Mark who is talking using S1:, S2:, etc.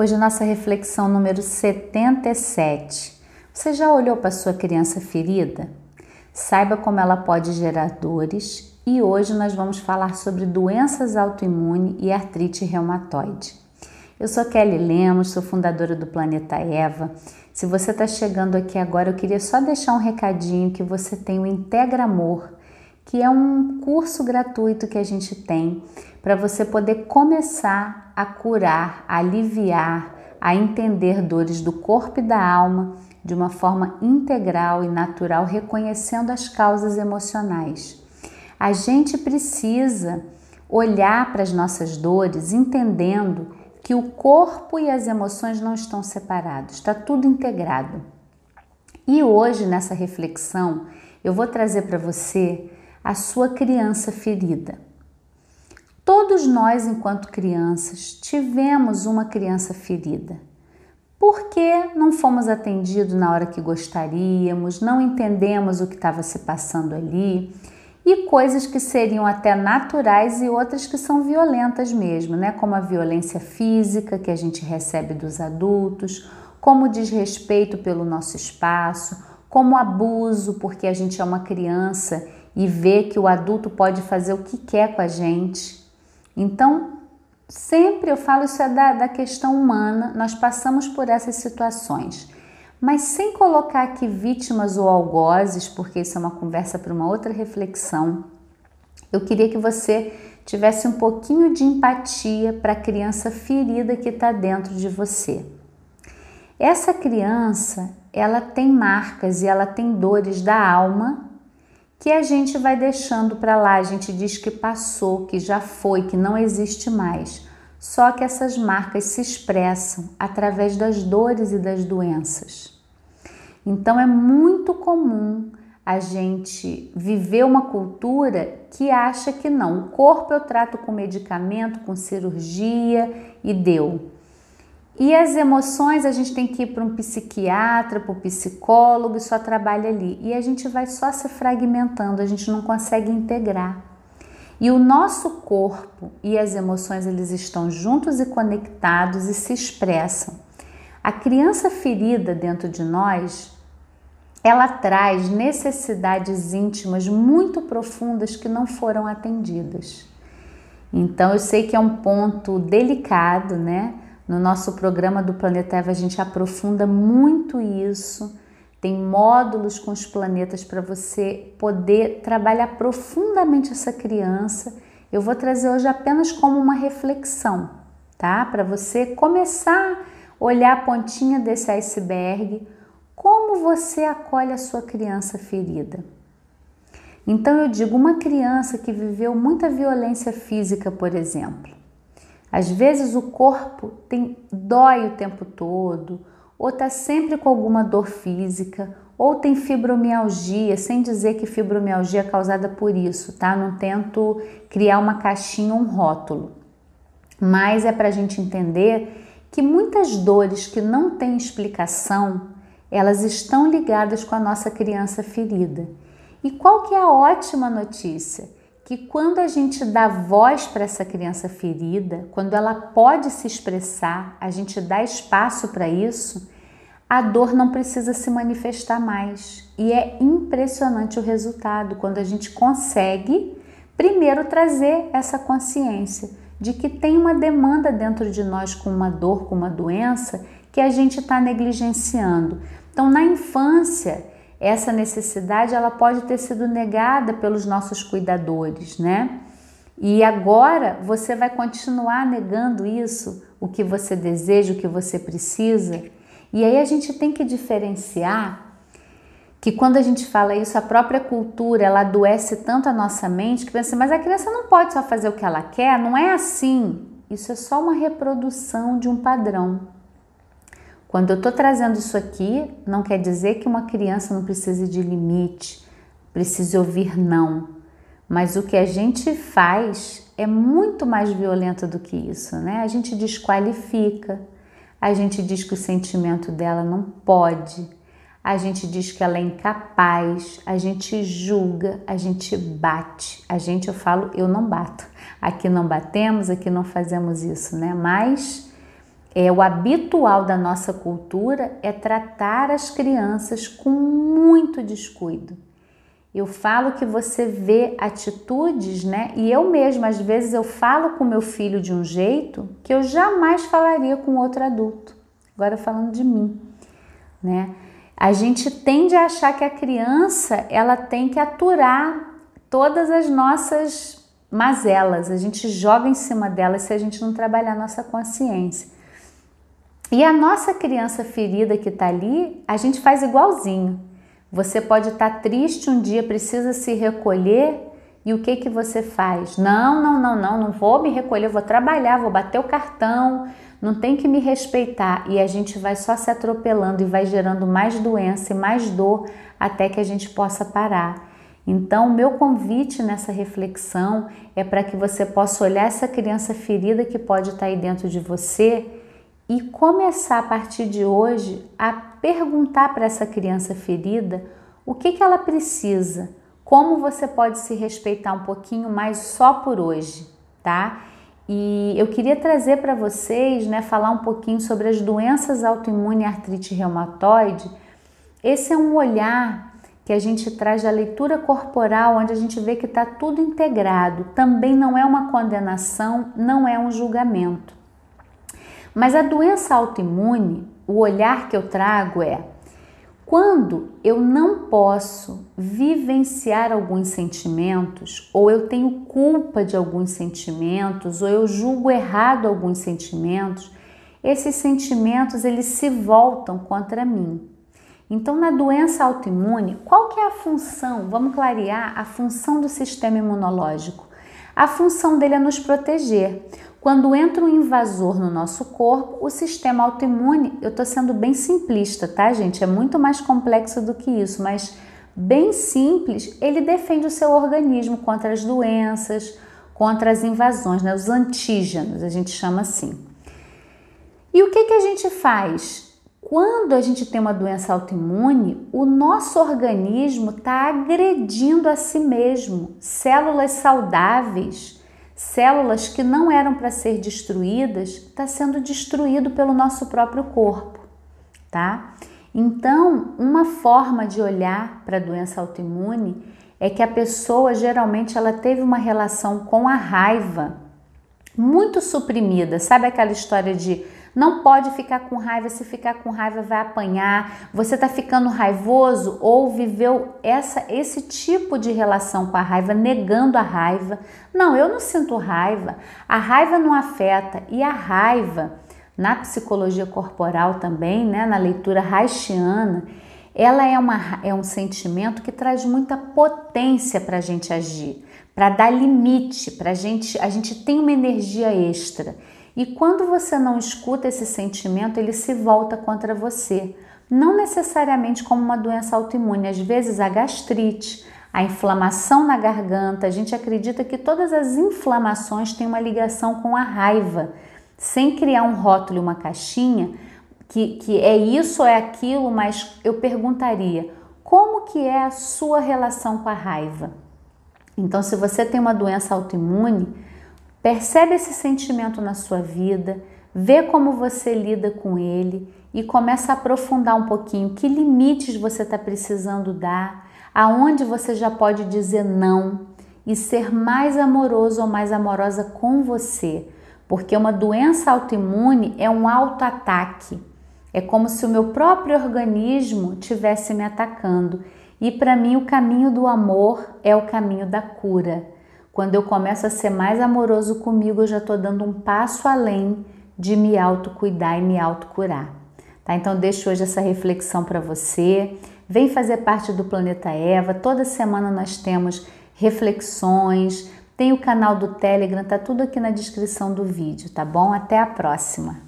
S1: Hoje nossa reflexão número 77. Você já olhou para sua criança ferida? Saiba como ela pode gerar dores e hoje nós vamos falar sobre doenças autoimunes e artrite reumatoide. Eu sou Kelly Lemos, sou fundadora do Planeta Eva. Se você está chegando aqui agora, eu queria só deixar um recadinho que você tem o Integra Amor, que é um curso gratuito que a gente tem para você poder começar a curar, a aliviar, a entender dores do corpo e da alma de uma forma integral e natural, reconhecendo as causas emocionais. A gente precisa olhar para as nossas dores entendendo que o corpo e as emoções não estão separados, está tudo integrado. E hoje, nessa reflexão, eu vou trazer para você a sua criança ferida. Todos nós, enquanto crianças, tivemos uma criança ferida. Por que não fomos atendidos na hora que gostaríamos, não entendemos o que estava se passando ali e coisas que seriam até naturais e outras que são violentas mesmo, né? Como a violência física que a gente recebe dos adultos, como o desrespeito pelo nosso espaço, como abuso porque a gente é uma criança e vê que o adulto pode fazer o que quer com a gente. Então, sempre eu falo isso é da, da questão humana, nós passamos por essas situações. Mas sem colocar aqui vítimas ou algozes, porque isso é uma conversa para uma outra reflexão, eu queria que você tivesse um pouquinho de empatia para a criança ferida que está dentro de você. Essa criança, ela tem marcas e ela tem dores da alma que a gente vai deixando para lá, a gente diz que passou, que já foi, que não existe mais. Só que essas marcas se expressam através das dores e das doenças. Então é muito comum a gente viver uma cultura que acha que não, o corpo eu trato com medicamento, com cirurgia e deu. E as emoções a gente tem que ir para um psiquiatra, para um psicólogo e só trabalha ali. E a gente vai só se fragmentando, a gente não consegue integrar. E o nosso corpo e as emoções eles estão juntos e conectados e se expressam. A criança ferida dentro de nós, ela traz necessidades íntimas muito profundas que não foram atendidas. Então eu sei que é um ponto delicado, né? No nosso programa do Planeta Eva, a gente aprofunda muito isso. Tem módulos com os planetas para você poder trabalhar profundamente essa criança. Eu vou trazer hoje apenas como uma reflexão, tá? Para você começar a olhar a pontinha desse iceberg, como você acolhe a sua criança ferida. Então eu digo uma criança que viveu muita violência física, por exemplo. Às vezes o corpo tem dói o tempo todo, ou está sempre com alguma dor física, ou tem fibromialgia, sem dizer que fibromialgia é causada por isso, tá? Não tento criar uma caixinha, um rótulo. Mas é para a gente entender que muitas dores que não têm explicação, elas estão ligadas com a nossa criança ferida. E qual que é a ótima notícia? Que quando a gente dá voz para essa criança ferida, quando ela pode se expressar, a gente dá espaço para isso, a dor não precisa se manifestar mais. E é impressionante o resultado quando a gente consegue, primeiro, trazer essa consciência de que tem uma demanda dentro de nós com uma dor, com uma doença, que a gente está negligenciando. Então, na infância, essa necessidade ela pode ter sido negada pelos nossos cuidadores, né? E agora você vai continuar negando isso, o que você deseja, o que você precisa. E aí a gente tem que diferenciar que quando a gente fala isso, a própria cultura ela adoece tanto a nossa mente que pensa, mas a criança não pode só fazer o que ela quer, não é assim. Isso é só uma reprodução de um padrão. Quando eu estou trazendo isso aqui, não quer dizer que uma criança não precise de limite, precise ouvir não. Mas o que a gente faz é muito mais violento do que isso, né? A gente desqualifica, a gente diz que o sentimento dela não pode, a gente diz que ela é incapaz, a gente julga, a gente bate. A gente, eu falo, eu não bato. Aqui não batemos, aqui não fazemos isso, né? Mas é o habitual da nossa cultura é tratar as crianças com muito descuido. Eu falo que você vê atitudes, né? E eu mesma às vezes eu falo com meu filho de um jeito que eu jamais falaria com outro adulto. Agora falando de mim, né? A gente tende a achar que a criança ela tem que aturar todas as nossas mazelas, a gente joga em cima delas se a gente não trabalhar nossa consciência. E a nossa criança ferida que está ali, a gente faz igualzinho. Você pode estar tá triste um dia, precisa se recolher e o que que você faz? Não, não, não, não, não vou me recolher, vou trabalhar, vou bater o cartão, não tem que me respeitar. E a gente vai só se atropelando e vai gerando mais doença e mais dor até que a gente possa parar. Então, meu convite nessa reflexão é para que você possa olhar essa criança ferida que pode estar aí dentro de você e começar a partir de hoje a perguntar para essa criança ferida o que, que ela precisa, como você pode se respeitar um pouquinho mais só por hoje, tá? E eu queria trazer para vocês, né, falar um pouquinho sobre as doenças autoimunes e artrite reumatoide. Esse é um olhar que a gente traz da leitura corporal, onde a gente vê que está tudo integrado. Também não é uma condenação, não é um julgamento. Mas a doença autoimune, o olhar que eu trago é quando eu não posso vivenciar alguns sentimentos, ou eu tenho culpa de alguns sentimentos, ou eu julgo errado alguns sentimentos, esses sentimentos eles se voltam contra mim. Então, na doença autoimune, qual que é a função? Vamos clarear a função do sistema imunológico. A função dele é nos proteger. Quando entra um invasor no nosso corpo, o sistema autoimune, eu estou sendo bem simplista, tá, gente? É muito mais complexo do que isso, mas bem simples, ele defende o seu organismo contra as doenças, contra as invasões, né? os antígenos, a gente chama assim. E o que, que a gente faz? Quando a gente tem uma doença autoimune, o nosso organismo está agredindo a si mesmo. Células saudáveis, células que não eram para ser destruídas, está sendo destruído pelo nosso próprio corpo, tá? Então, uma forma de olhar para a doença autoimune é que a pessoa geralmente ela teve uma relação com a raiva muito suprimida. Sabe aquela história de não pode ficar com raiva, se ficar com raiva vai apanhar. Você está ficando raivoso ou viveu essa, esse tipo de relação com a raiva, negando a raiva. Não, eu não sinto raiva. A raiva não afeta e a raiva na psicologia corporal também, né, na leitura haitiana, ela é, uma, é um sentimento que traz muita potência para a gente agir, para dar limite, para gente, a gente tem uma energia extra. E quando você não escuta esse sentimento, ele se volta contra você. Não necessariamente como uma doença autoimune, às vezes a gastrite, a inflamação na garganta. A gente acredita que todas as inflamações têm uma ligação com a raiva, sem criar um rótulo, uma caixinha, que, que é isso ou é aquilo, mas eu perguntaria: como que é a sua relação com a raiva? Então, se você tem uma doença autoimune, Percebe esse sentimento na sua vida, vê como você lida com ele e começa a aprofundar um pouquinho que limites você está precisando dar, aonde você já pode dizer não e ser mais amoroso ou mais amorosa com você, porque uma doença autoimune é um autoataque. É como se o meu próprio organismo tivesse me atacando. E para mim o caminho do amor é o caminho da cura. Quando eu começo a ser mais amoroso comigo, eu já estou dando um passo além de me autocuidar e me autocurar. Tá? Então, deixo hoje essa reflexão para você. Vem fazer parte do Planeta Eva. Toda semana nós temos reflexões. Tem o canal do Telegram, tá tudo aqui na descrição do vídeo, tá bom? Até a próxima!